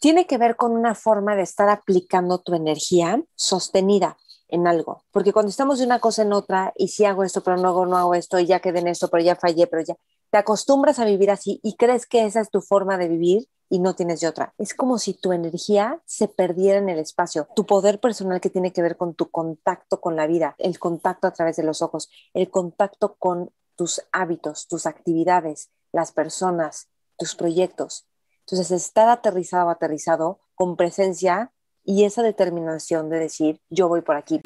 tiene que ver con una forma de estar aplicando tu energía sostenida en algo. Porque cuando estamos de una cosa en otra, y si hago esto, pero no no hago esto, y ya quedé en esto, pero ya fallé, pero ya, te acostumbras a vivir así y crees que esa es tu forma de vivir y no tienes de otra. Es como si tu energía se perdiera en el espacio, tu poder personal que tiene que ver con tu contacto con la vida, el contacto a través de los ojos, el contacto con tus hábitos, tus actividades, las personas, tus proyectos. Entonces, estar aterrizado, aterrizado, con presencia y esa determinación de decir, yo voy por aquí.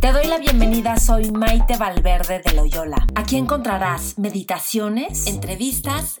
Te doy la bienvenida, soy Maite Valverde de Loyola. Aquí encontrarás meditaciones, entrevistas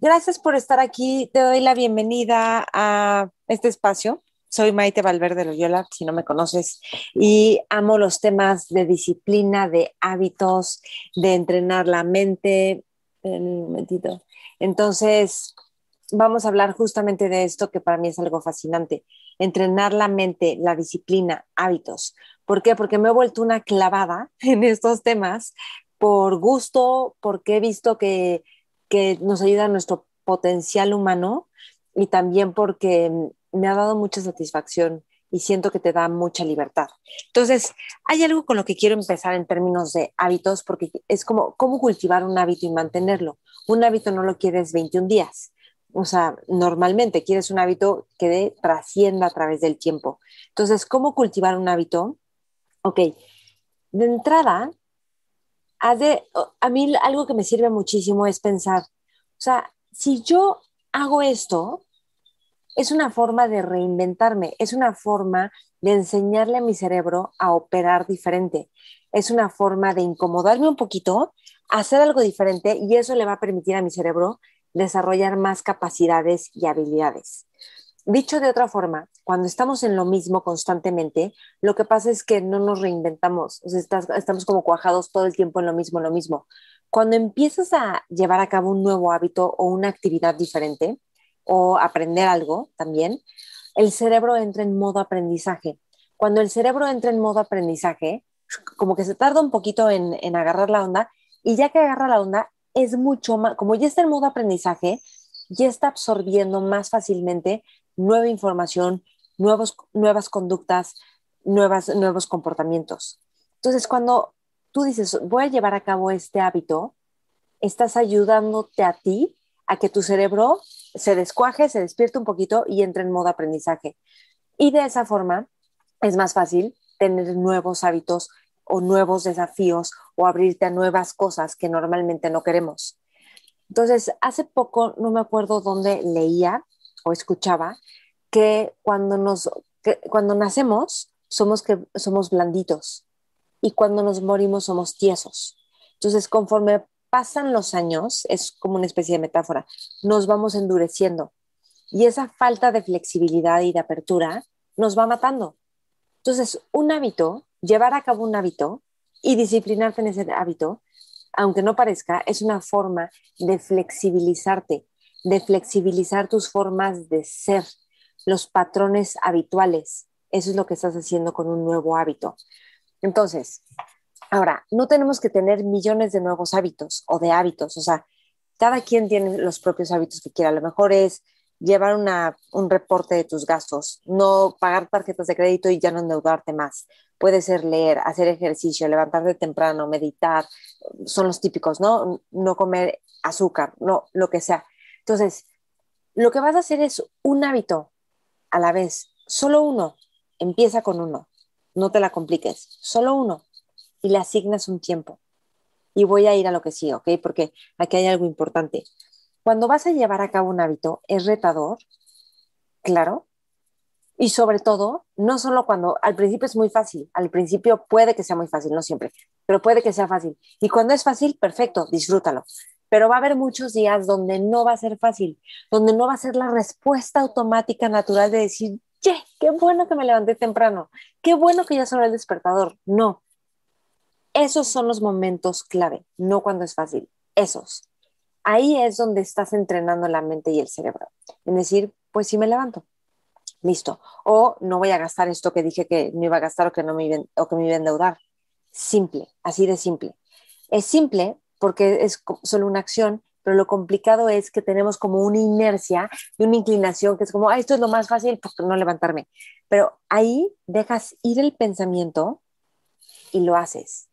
Gracias por estar aquí. Te doy la bienvenida a este espacio. Soy Maite Valverde Loyola, si no me conoces, y amo los temas de disciplina, de hábitos, de entrenar la mente. Un momentito. Entonces, vamos a hablar justamente de esto que para mí es algo fascinante. Entrenar la mente, la disciplina, hábitos. ¿Por qué? Porque me he vuelto una clavada en estos temas por gusto, porque he visto que, nos ayuda a nuestro potencial humano y también porque me ha dado mucha satisfacción y siento que te da mucha libertad. Entonces, hay algo con lo que quiero empezar en términos de hábitos, porque es como cómo cultivar un hábito y mantenerlo. Un hábito no lo quieres 21 días. O sea, normalmente quieres un hábito que trascienda a través del tiempo. Entonces, ¿cómo cultivar un hábito? Ok, de entrada, a mí algo que me sirve muchísimo es pensar, o sea, si yo hago esto, es una forma de reinventarme, es una forma de enseñarle a mi cerebro a operar diferente, es una forma de incomodarme un poquito, hacer algo diferente y eso le va a permitir a mi cerebro desarrollar más capacidades y habilidades. Dicho de otra forma, cuando estamos en lo mismo constantemente, lo que pasa es que no nos reinventamos, estamos como cuajados todo el tiempo en lo mismo, lo mismo. Cuando empiezas a llevar a cabo un nuevo hábito o una actividad diferente o aprender algo también, el cerebro entra en modo aprendizaje. Cuando el cerebro entra en modo aprendizaje, como que se tarda un poquito en, en agarrar la onda y ya que agarra la onda, es mucho más, como ya está en modo aprendizaje, ya está absorbiendo más fácilmente nueva información, nuevos, nuevas conductas, nuevas, nuevos comportamientos. Entonces, cuando tú dices, voy a llevar a cabo este hábito, estás ayudándote a ti a que tu cerebro se descuaje, se despierte un poquito y entre en modo aprendizaje. Y de esa forma es más fácil tener nuevos hábitos o nuevos desafíos o abrirte a nuevas cosas que normalmente no queremos. Entonces, hace poco, no me acuerdo dónde leía, o escuchaba que cuando, nos, cuando nacemos somos, que, somos blanditos y cuando nos morimos somos tiesos. Entonces, conforme pasan los años, es como una especie de metáfora, nos vamos endureciendo y esa falta de flexibilidad y de apertura nos va matando. Entonces, un hábito, llevar a cabo un hábito y disciplinarte en ese hábito, aunque no parezca, es una forma de flexibilizarte, de flexibilizar tus formas de ser, los patrones habituales. Eso es lo que estás haciendo con un nuevo hábito. Entonces, ahora, no tenemos que tener millones de nuevos hábitos o de hábitos, o sea, cada quien tiene los propios hábitos que quiera. A lo mejor es llevar un reporte de tus gastos, no pagar tarjetas de crédito y ya no endeudarte más. Puede ser leer, hacer ejercicio, levantarte temprano, meditar, son los típicos, ¿no? No comer azúcar, no, lo que sea. Entonces, lo que vas a hacer es un hábito a la vez, solo uno, empieza con uno, no te la compliques, solo uno, y le asignas un tiempo. Y voy a ir a lo que sí, ¿ok? Porque aquí hay algo importante. Cuando vas a llevar a cabo un hábito, es retador, claro, y sobre todo, no solo cuando al principio es muy fácil, al principio puede que sea muy fácil, no siempre, pero puede que sea fácil. Y cuando es fácil, perfecto, disfrútalo. Pero va a haber muchos días donde no va a ser fácil, donde no va a ser la respuesta automática natural de decir, ¡Che! ¡Qué bueno que me levanté temprano! ¡Qué bueno que ya sonó el despertador! No. Esos son los momentos clave, no cuando es fácil. Esos. Ahí es donde estás entrenando la mente y el cerebro. En decir, pues sí me levanto. Listo. O no voy a gastar esto que dije que no iba a gastar o que, no me, o que me iba a endeudar. Simple, así de simple. Es simple porque es solo una acción, pero lo complicado es que tenemos como una inercia y una inclinación que es como, esto es lo más fácil, porque no levantarme. Pero ahí dejas ir el pensamiento y lo haces.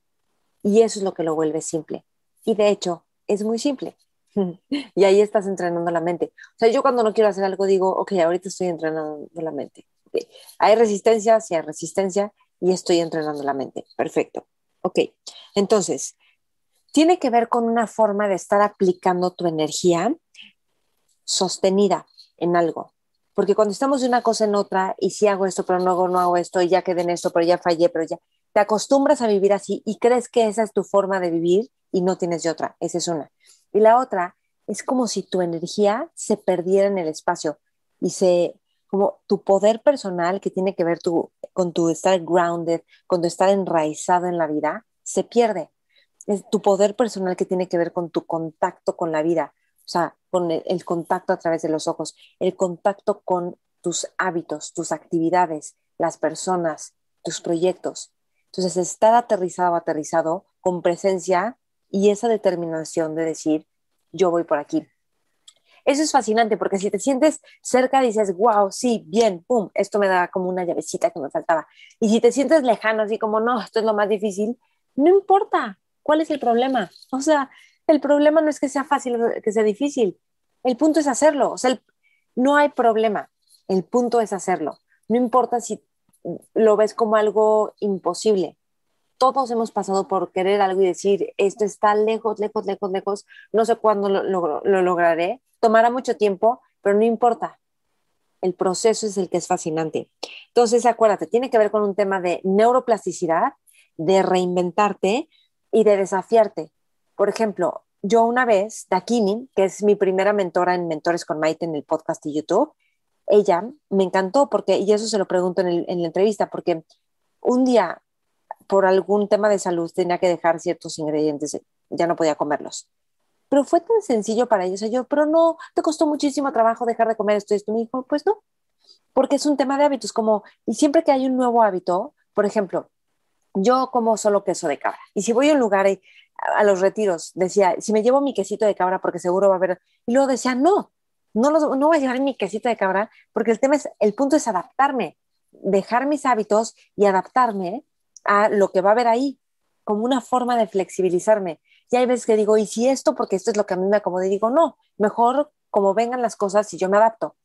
Y eso es lo que lo vuelve simple. Y de hecho, es muy simple. y ahí estás entrenando la mente. O sea, yo cuando no quiero hacer algo digo, ok, ahorita estoy entrenando la mente. Hay resistencia, sí hay resistencia y estoy entrenando la mente. Perfecto. Ok, entonces, tiene que ver con una forma de estar aplicando tu energía sostenida en algo. Porque cuando estamos de una cosa en otra, y si hago esto, pero no no hago esto, y ya quedé en esto, pero ya fallé, pero ya, te acostumbras a vivir así y crees que esa es tu forma de vivir y no tienes de otra. Esa es una. Y la otra es como si tu energía se perdiera en el espacio y se, como tu poder personal que tiene que ver tu, con tu estar grounded, con tu estar enraizado en la vida, se pierde es tu poder personal que tiene que ver con tu contacto con la vida, o sea, con el, contacto a través de los ojos, el contacto con tus hábitos, tus actividades, las personas, tus proyectos. Entonces, estar aterrizado, aterrizado, con presencia y esa determinación de decir, yo voy por aquí. Eso es fascinante porque si te sientes cerca dices, wow, sí, bien, pum, esto me da como una llavecita que me faltaba. Y si te sientes lejano, así como, no, esto es lo más difícil, no importa, ¿Cuál es el problema? O sea, el problema no es que sea fácil o que sea difícil. El punto es hacerlo. O sea, no hay problema. El punto es hacerlo. No importa si lo ves como algo imposible. Todos hemos pasado por querer algo y decir, esto está lejos, lejos, lejos, lejos, no sé cuándo lo, lo lograré. Tomará mucho tiempo, pero no importa. El proceso es el que es fascinante. Entonces, acuérdate, tiene que ver con un tema de neuroplasticidad, de reinventarte, y de desafiarte. Por ejemplo, yo una vez, Dakini, que es mi primera mentora en Mentores con Maite en el podcast y YouTube, ella me encantó porque, y eso se lo pregunto en, la entrevista, porque un día, por algún tema de salud, tenía que dejar ciertos ingredientes, ya no podía comerlos. Pero fue tan sencillo para ella, o sea, yo, pero no, te costó muchísimo trabajo dejar de comer esto y esto. Me dijo, pues no, porque es un tema de hábitos, como, y siempre que hay un nuevo hábito, por ejemplo, yo como solo queso de cabra. Y si voy a un lugar a, los retiros, decía, si me llevo mi quesito de cabra porque seguro va a haber... Y luego decía, no, no, no voy a llevar mi quesito de cabra porque el tema es, el punto es adaptarme, dejar mis hábitos y adaptarme a lo que va a haber ahí, como una forma de flexibilizarme. Y hay veces que digo, ¿y si esto? Porque esto es lo que a mí me acomoda. Y digo, no, mejor como vengan las cosas y yo me adapto.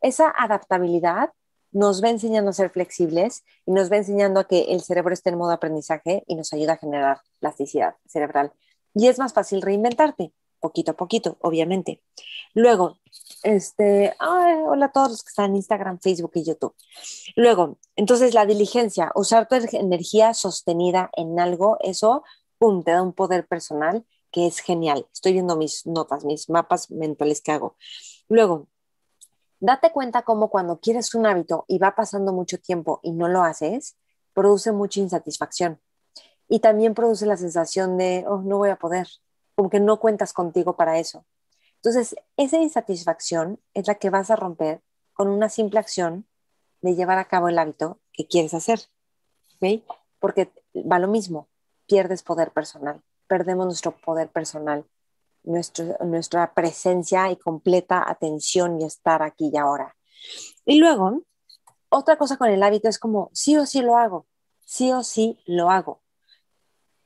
Esa adaptabilidad nos va enseñando a ser flexibles y nos va enseñando a que el cerebro esté en modo aprendizaje y nos ayuda a generar plasticidad cerebral. Y es más fácil reinventarte, poquito a poquito, obviamente. Luego, este, hola a todos los que están en Instagram, Facebook y YouTube. Luego, entonces la diligencia, usar tu energía sostenida en algo, eso, pum, te da un poder personal que es genial. Estoy viendo mis notas, mis mapas mentales que hago. Luego, Date cuenta cómo cuando quieres un hábito y va pasando mucho tiempo y no lo haces, produce mucha insatisfacción. Y también produce la sensación de, oh, no voy a poder, como que no cuentas contigo para eso. Entonces, esa insatisfacción es la que vas a romper con una simple acción de llevar a cabo el hábito que quieres hacer. ¿Ok? Porque va lo mismo, pierdes poder personal, perdemos nuestro poder personal nuestra presencia y completa atención y estar aquí y ahora. Y luego, otra cosa con el hábito es como, sí o sí lo hago, sí o sí lo hago.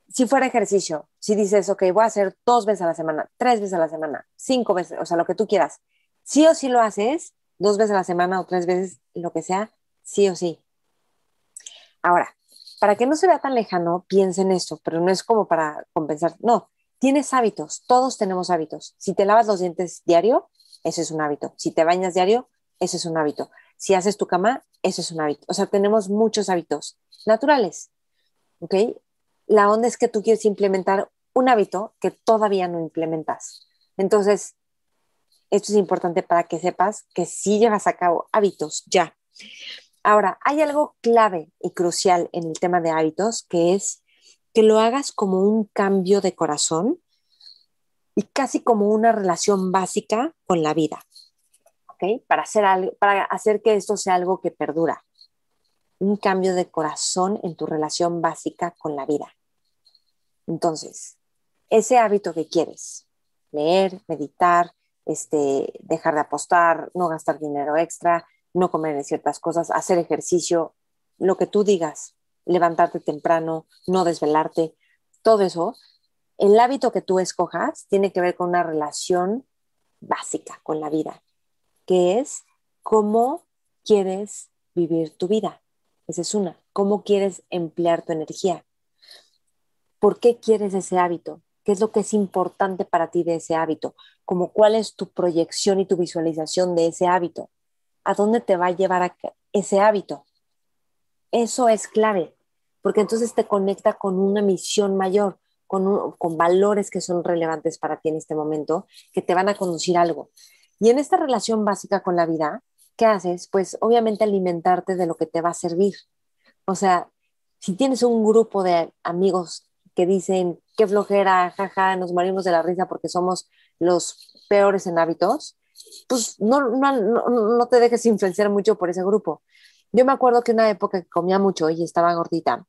Si fuera ejercicio, si dices, ok, voy a hacer dos veces a la semana, tres veces a la semana, cinco veces, o sea, lo que tú quieras, sí o sí lo haces, dos veces a la semana o tres veces, lo que sea, sí o sí. Ahora, para que no se vea tan lejano, piensa en esto, pero no es como para compensar, no, Tienes hábitos, todos tenemos hábitos. Si te lavas los dientes diario, ese es un hábito. Si te bañas diario, ese es un hábito. Si haces tu cama, ese es un hábito. O sea, tenemos muchos hábitos naturales. ¿Ok? La onda es que tú quieres implementar un hábito que todavía no implementas. Entonces, esto es importante para que sepas que sí llevas a cabo hábitos ya. Ahora, hay algo clave y crucial en el tema de hábitos, que es que lo hagas como un cambio de corazón y casi como una relación básica con la vida. ¿Ok? Para hacer, algo, para hacer que esto sea algo que perdura. Un cambio de corazón en tu relación básica con la vida. Entonces, ese hábito que quieres, leer, meditar, este, dejar de apostar, no gastar dinero extra, no comer ciertas cosas, hacer ejercicio, lo que tú digas, levantarte temprano, no desvelarte, todo eso, el hábito que tú escojas tiene que ver con una relación básica con la vida, que es cómo quieres vivir tu vida. Esa es una. ¿Cómo quieres emplear tu energía? ¿Por qué quieres ese hábito? ¿Qué es lo que es importante para ti de ese hábito? Como cuál es tu proyección y tu visualización de ese hábito. ¿A dónde te va a llevar ese hábito? Eso es clave, porque entonces te conecta con una misión mayor, con, valores que son relevantes para ti en este momento, que te van a conducir algo. Y en esta relación básica con la vida, ¿qué haces? Pues obviamente alimentarte de lo que te va a servir. O sea, si tienes un grupo de amigos que dicen, qué flojera, jaja, nos morimos de la risa porque somos los peores en hábitos, pues no, no, no, te dejes influenciar mucho por ese grupo. Yo me acuerdo que una época que comía mucho y estaba gordita,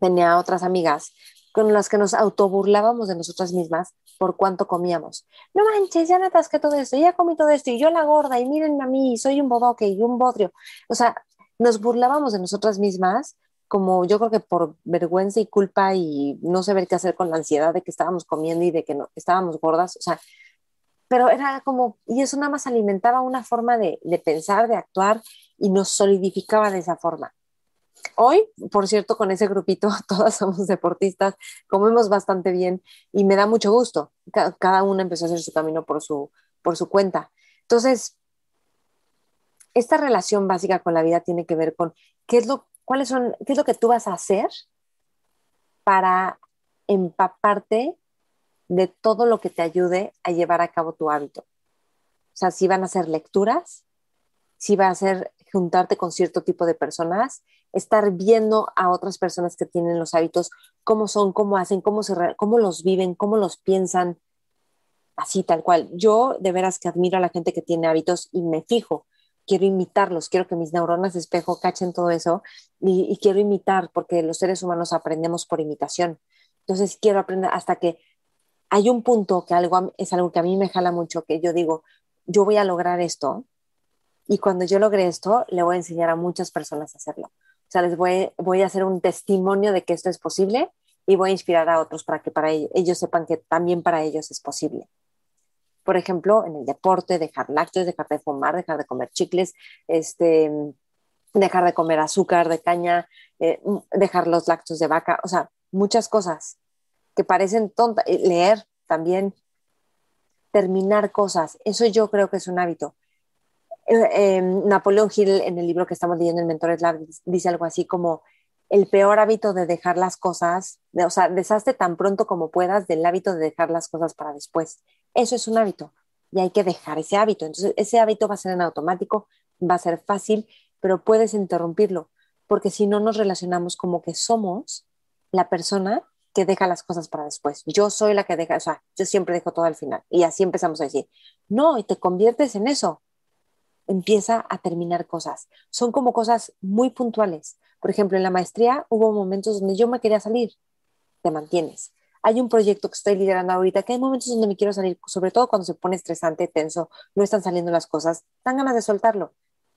tenía otras amigas con las que nos autoburlábamos de nosotras mismas por cuánto comíamos. No manches, ya me atasqué todo esto, ya comí todo esto, y yo la gorda, y mírenme a mí, soy un bodoque y un bodrio. O sea, nos burlábamos de nosotras mismas como yo creo que por vergüenza y culpa y no saber qué hacer con la ansiedad de que estábamos comiendo y de que no, estábamos gordas, o sea, pero era como, y eso nada más alimentaba una forma de, de pensar, de actuar y nos solidificaba de esa forma. Hoy, por cierto, con ese grupito, todas somos deportistas, comemos bastante bien y me da mucho gusto. Cada uno empezó a hacer su camino por su, por su cuenta. Entonces, esta relación básica con la vida tiene que ver con qué es lo cuáles son, qué es lo que tú vas a hacer para empaparte de todo lo que te ayude a llevar a cabo tu hábito. O sea, si van a ser lecturas, si va a ser juntarte con cierto tipo de personas, estar viendo a otras personas que tienen los hábitos, cómo son, cómo hacen, cómo, se, cómo los viven, cómo los piensan, así tal cual. Yo de veras que admiro a la gente que tiene hábitos y me fijo quiero imitarlos, quiero que mis neuronas de espejo cachen todo eso y, quiero imitar, porque los seres humanos aprendemos por imitación. Entonces quiero aprender hasta que hay un punto que algo es algo que a mí me jala mucho, que yo digo, yo voy a lograr esto y cuando yo logre esto, le voy a enseñar a muchas personas a hacerlo. O sea, les voy, a hacer un testimonio de que esto es posible y voy a inspirar a otros para que para ellos, ellos sepan que también para ellos es posible por ejemplo, en el deporte, dejar lácteos, dejar de fumar, dejar de comer chicles, este, dejar de comer azúcar de caña, eh, dejar los lácteos de vaca, o sea, muchas cosas que parecen tontas. Eh, leer también, terminar cosas, eso yo creo que es un hábito. Eh, Napoleón Hill, en el libro que estamos leyendo, El Mentor Lab, dice algo así como el peor hábito de dejar las cosas, o sea, deshazte tan pronto como puedas del hábito de dejar las cosas para después. Eso es un hábito y hay que dejar ese hábito. Entonces, ese hábito va a ser en automático, va a ser fácil, pero puedes interrumpirlo, porque si no nos relacionamos como que somos la persona que deja las cosas para después. Yo soy la que deja, o sea, yo siempre dejo todo al final. Y así empezamos a decir, no, y te conviertes en eso. Empieza a terminar cosas. Son como cosas muy puntuales. Por ejemplo, en la maestría hubo momentos donde yo me quería salir, te mantienes. Hay un proyecto que estoy liderando ahorita que hay momentos donde me quiero salir, sobre todo cuando se pone estresante, tenso, no están saliendo las cosas, dan ganas de soltarlo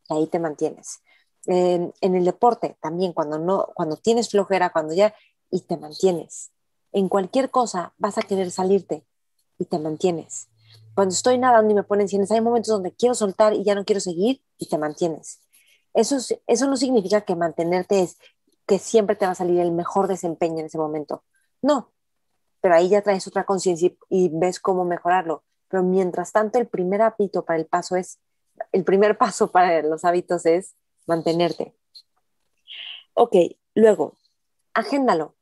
y ahí te mantienes. en el deporte también, cuando, no, cuando tienes flojera, cuando ya, y te mantienes. En cualquier cosa vas a querer salirte y te mantienes. Cuando estoy nadando y me ponen cienes, hay momentos donde quiero soltar y ya no quiero seguir y te mantienes. Eso, eso no significa que mantenerte es que siempre te va a salir el mejor desempeño en ese momento. No, pero ahí ya traes otra conciencia y, ves cómo mejorarlo. Pero mientras tanto, el primer hábito para el paso es, el primer paso para los hábitos es mantenerte. Ok, luego, agéndalo.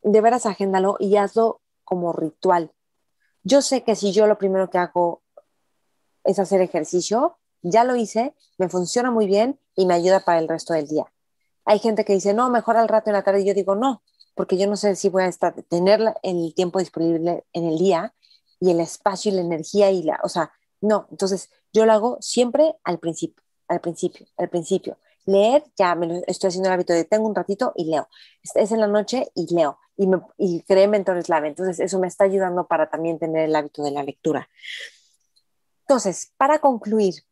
De veras, agéndalo y hazlo como ritual. Yo sé que si yo lo primero que hago es hacer ejercicio, ya lo hice, me funciona muy bien y me ayuda para el resto del día. Hay gente que dice, no, mejor al rato en la tarde. Y yo digo, no, porque yo no sé si voy a estar, tener el tiempo disponible en el día y el espacio y la energía y la, o sea, no. Entonces, yo lo hago siempre al principio, al principio, al principio. Leer, ya me lo estoy haciendo el hábito de tengo un ratito y leo. Es en la noche y leo. Y, me, y creé Mentores. Entonces, eso me está ayudando para también tener el hábito de la lectura. Entonces, para concluir,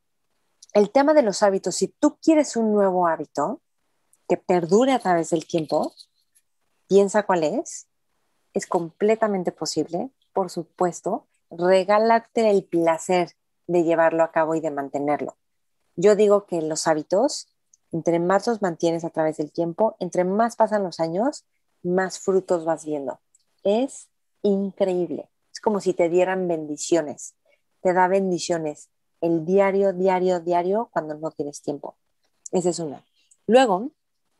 el tema de los hábitos, si tú quieres un nuevo hábito que perdure a través del tiempo, piensa cuál es. Es completamente posible, por supuesto. Regálate el placer de llevarlo a cabo y de mantenerlo. Yo digo que los hábitos, entre más los mantienes a través del tiempo, entre más pasan los años, más frutos vas viendo. Es increíble. Es como si te dieran bendiciones. Te da bendiciones el diario, diario, diario cuando no tienes tiempo. Esa es una. Luego,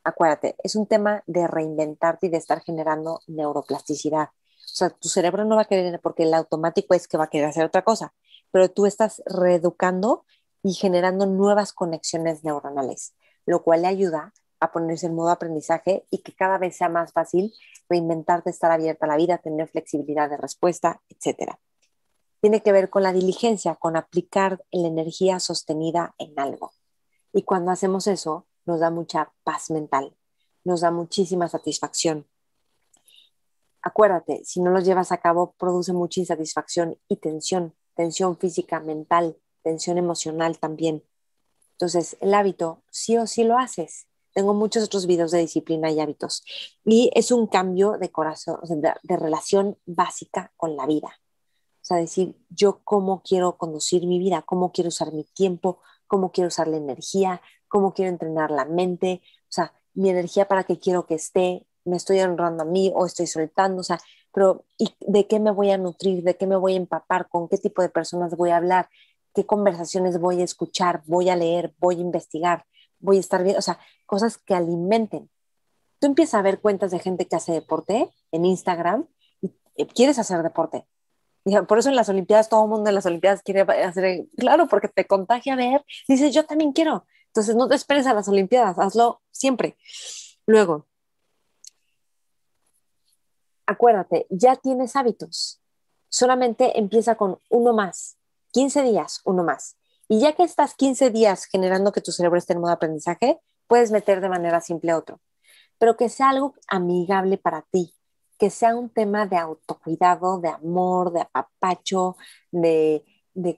acuérdate, es un tema de reinventarte y de estar generando neuroplasticidad. O sea, tu cerebro no va a querer, porque el automático es que va a querer hacer otra cosa, pero tú estás reeducando y generando nuevas conexiones neuronales, lo cual le ayuda a ponerse en modo aprendizaje y que cada vez sea más fácil reinventarte, estar abierta a la vida, tener flexibilidad de respuesta, etcétera tiene que ver con la diligencia, con aplicar la energía sostenida en algo. Y cuando hacemos eso, nos da mucha paz mental, nos da muchísima satisfacción. Acuérdate, si no lo llevas a cabo, produce mucha insatisfacción y tensión, tensión física, mental, tensión emocional también. Entonces, el hábito, sí o sí lo haces. Tengo muchos otros videos de disciplina y hábitos. Y es un cambio de corazón, de relación básica con la vida. O sea, decir yo cómo quiero conducir mi vida, cómo quiero usar mi tiempo, cómo quiero usar la energía, cómo quiero entrenar la mente, o sea, mi energía para qué quiero que esté, me estoy honrando a mí o estoy soltando, o sea, pero ¿y de qué me voy a nutrir? ¿De qué me voy a empapar? ¿Con qué tipo de personas voy a hablar? ¿Qué conversaciones voy a escuchar? ¿Voy a leer? ¿Voy a investigar? ¿Voy a estar bien? O sea, cosas que alimenten. Tú empiezas a ver cuentas de gente que hace deporte en Instagram y eh, quieres hacer deporte, por eso en las Olimpiadas, todo el mundo en las Olimpiadas quiere hacer, claro, porque te contagia ver, dices, yo también quiero. Entonces no te esperes a las Olimpiadas, hazlo siempre. Luego, acuérdate, ya tienes hábitos. Solamente empieza con uno más, 15 días, uno más. Y ya que estás 15 días generando que tu cerebro esté en modo aprendizaje, puedes meter de manera simple otro. Pero que sea algo amigable para ti, que sea un tema de autocuidado, de amor, de apapacho, de,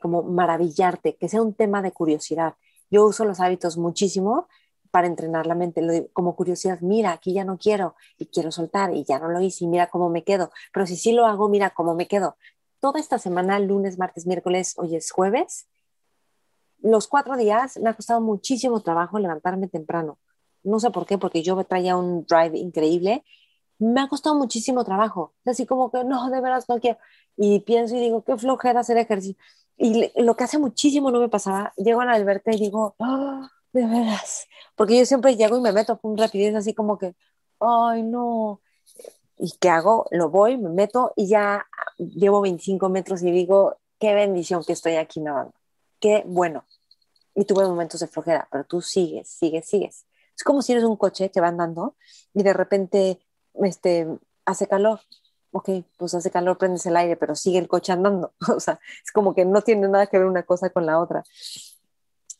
como maravillarte, que sea un tema de curiosidad. Yo uso los hábitos muchísimo para entrenar la mente, como curiosidad, mira, aquí ya no quiero y quiero soltar y ya no lo hice y mira cómo me quedo, pero si sí lo hago, mira cómo me quedo. Toda esta semana, lunes, martes, miércoles, hoy es jueves, los cuatro días me ha costado muchísimo trabajo levantarme temprano. No sé por qué, porque yo traía un drive increíble me ha costado muchísimo trabajo. Así como que no, de veras no quiero. Y pienso y digo, qué flojera hacer ejercicio. Y lo que hace muchísimo no me pasaba, llego a la alberca y digo, oh, de veras. Porque yo siempre llego y me meto con rapidez, así como que, ay, no. ¿Y qué hago? Lo voy, me meto y ya llevo 25 metros y digo, qué bendición que estoy aquí nadando. Qué bueno. Y tuve momentos de flojera, pero tú sigues, sigues, sigues. Es como si eres un coche que va andando y de repente este, hace calor. Ok, pues hace calor, prendes el aire, pero sigue el coche andando. O sea, es como que no tiene nada que ver una cosa con la otra.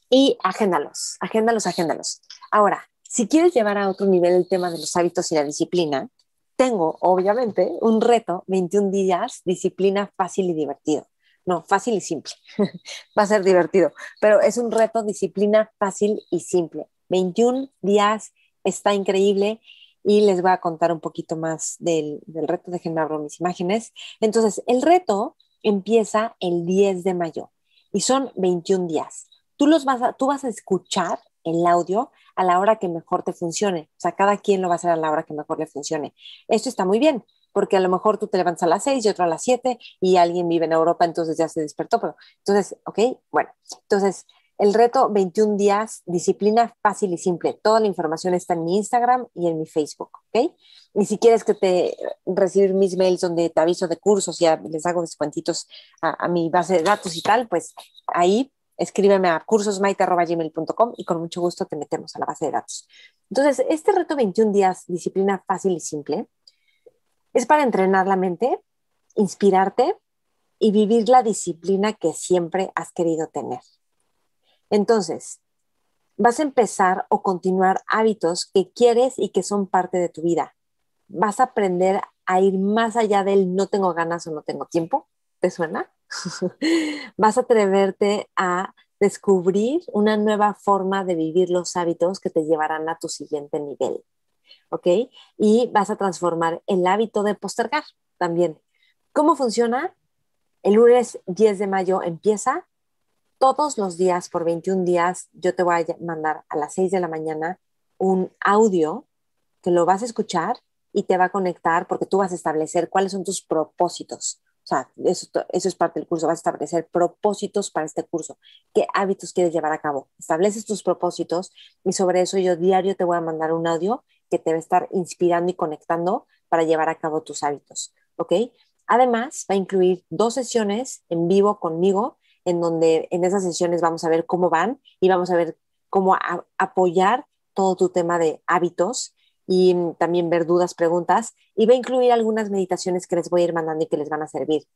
Y agéndalos, agéndalos, agéndalos. Ahora, si quieres llevar a otro nivel el tema de los hábitos y la disciplina, tengo, obviamente, un reto, 21 días, disciplina fácil y divertido. No, fácil y simple. Va a ser divertido, pero es un reto, disciplina fácil y simple. 21 días, está increíble y les voy a contar un poquito más del, del reto. Déjenme abrir mis imágenes. Entonces, el reto empieza el 10 de mayo y son 21 días. Tú, los vas tú vas a escuchar el audio a la hora que mejor te funcione. O sea, cada quien lo va a hacer a la hora que mejor le funcione. Esto está muy bien, porque a lo mejor tú te levantas a las 6 y otro a las 7 y alguien vive en Europa, entonces ya se despertó. Pero, entonces, ok, bueno, entonces el reto 21 días, disciplina fácil y simple. Toda la información está en mi Instagram y en mi Facebook, ¿ok? Y si quieres que te recibir mis mails donde te aviso de cursos y les hago descuentitos a, a mi base de datos y tal, pues ahí escríbeme a cursosmaite.gmail.com y con mucho gusto te metemos a la base de datos. Entonces, este reto 21 días, disciplina fácil y simple, es para entrenar la mente, inspirarte y vivir la disciplina que siempre has querido tener. Entonces, vas a empezar o continuar hábitos que quieres y que son parte de tu vida. Vas a aprender a ir más allá del no tengo ganas o no tengo tiempo. ¿Te suena? vas a atreverte a descubrir una nueva forma de vivir los hábitos que te llevarán a tu siguiente nivel. ¿Ok? Y vas a transformar el hábito de postergar también. ¿Cómo funciona? El lunes 10 de mayo empieza todos los días por 21 días yo te voy a mandar a las 6 de la mañana un audio que lo vas a escuchar y te va a conectar porque tú vas a establecer cuáles son tus propósitos. O sea, eso, eso es parte del curso, vas a establecer propósitos para este curso. ¿Qué hábitos quieres llevar a cabo? Estableces tus propósitos y sobre eso yo diario te voy a mandar un audio que te va a estar inspirando y conectando para llevar a cabo tus hábitos. ¿Ok? Además, va a incluir dos sesiones en vivo conmigo en donde en esas sesiones vamos a ver cómo van y vamos a ver cómo apoyar todo tu tema de hábitos y también ver dudas, preguntas y va a incluir algunas meditaciones que les voy a ir mandando y que les van a servir.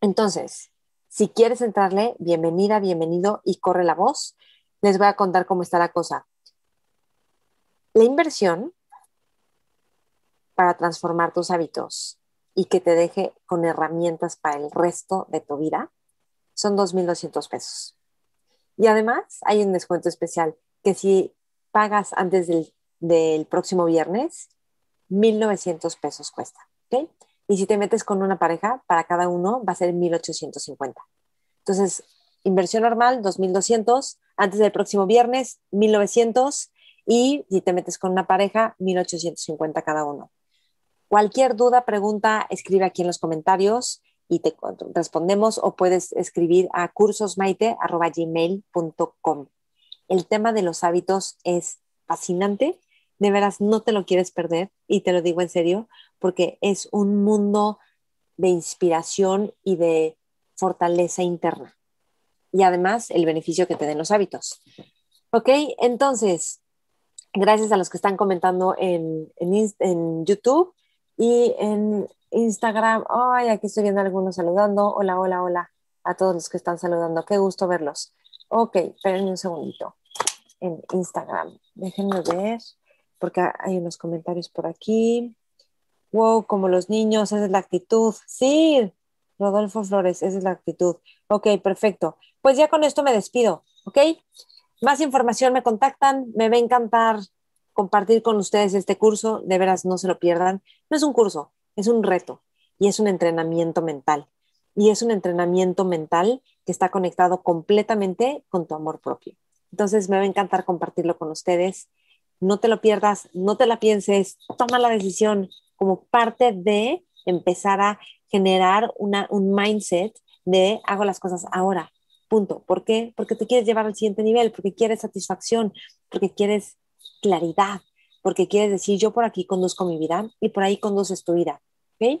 Entonces, si quieres entrarle, bienvenida, bienvenido y corre la voz. Les voy a contar cómo está la cosa. La inversión para transformar tus hábitos y que te deje con herramientas para el resto de tu vida son 2.200 pesos. Y además hay un descuento especial que si pagas antes del, próximo viernes, 1.900 pesos cuesta. ¿okay? Y si te metes con una pareja, para cada uno va a ser 1.850. Entonces, inversión normal, 2.200. Antes del próximo viernes, 1.900. Y si te metes con una pareja, 1.850 cada uno. Cualquier duda, pregunta, escribe aquí en los comentarios y te respondemos o puedes escribir a cursosmaite.gmail.com. El tema de los hábitos es fascinante, de veras no te lo quieres perder y te lo digo en serio porque es un mundo de inspiración y de fortaleza interna. Y además el beneficio que te den los hábitos. Ok, entonces, gracias a los que están comentando en, en, YouTube y en Instagram. Ay, aquí estoy viendo algunos saludando. Hola, hola, hola a todos los que están saludando. Qué gusto verlos. Ok, espérenme un segundito. En Instagram. Déjenme ver, porque hay unos comentarios por aquí. Wow, como los niños, esa es la actitud. Sí, Rodolfo Flores, esa es la actitud. Ok, perfecto. Pues ya con esto me despido, ¿ok? Más información me contactan, me va a encantar compartir con ustedes este curso, de veras no se lo pierdan. No es un curso, es un reto y es un entrenamiento mental. Y es un entrenamiento mental que está conectado completamente con tu amor propio. Entonces me va a encantar compartirlo con ustedes. No te lo pierdas, no te la pienses, toma la decisión como parte de empezar a generar una, un mindset de hago las cosas ahora. ¿Por qué? Porque te quieres llevar al siguiente nivel, porque quieres satisfacción, porque quieres claridad, porque quieres decir, yo por aquí conduzco mi vida y por ahí conduces tu vida. ¿Ok?